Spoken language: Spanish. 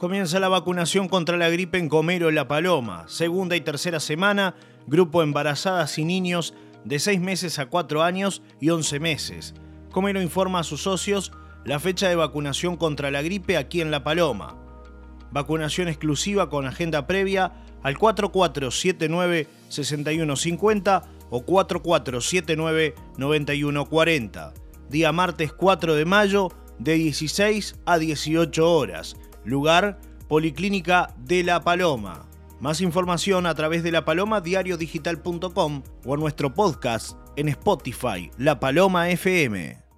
Comienza la vacunación contra la gripe en Comero La Paloma. Segunda y tercera semana, grupo embarazadas y niños de 6 meses a 4 años y 11 meses. Comero informa a sus socios la fecha de vacunación contra la gripe aquí en La Paloma. Vacunación exclusiva con agenda previa al 4479-6150 o 4479-9140. Día martes 4 de mayo de 16 a 18 horas. Lugar, Policlínica de La Paloma. Más información a través de lapalomadiariodigital.com o nuestro podcast en Spotify, La Paloma FM.